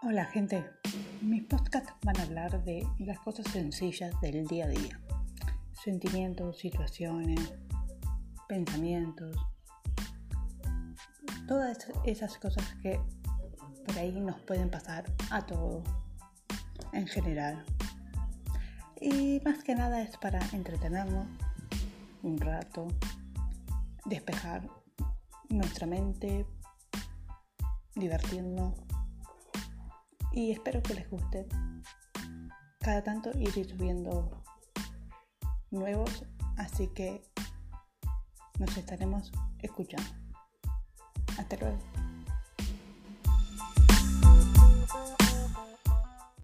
Hola gente, mis podcasts van a hablar de las cosas sencillas del día a día. Sentimientos, situaciones, pensamientos. Todas esas cosas que por ahí nos pueden pasar a todos en general. Y más que nada es para entretenernos un rato, despejar nuestra mente, divertirnos y espero que les guste. Cada tanto iré subiendo nuevos, así que nos estaremos escuchando. Hasta luego.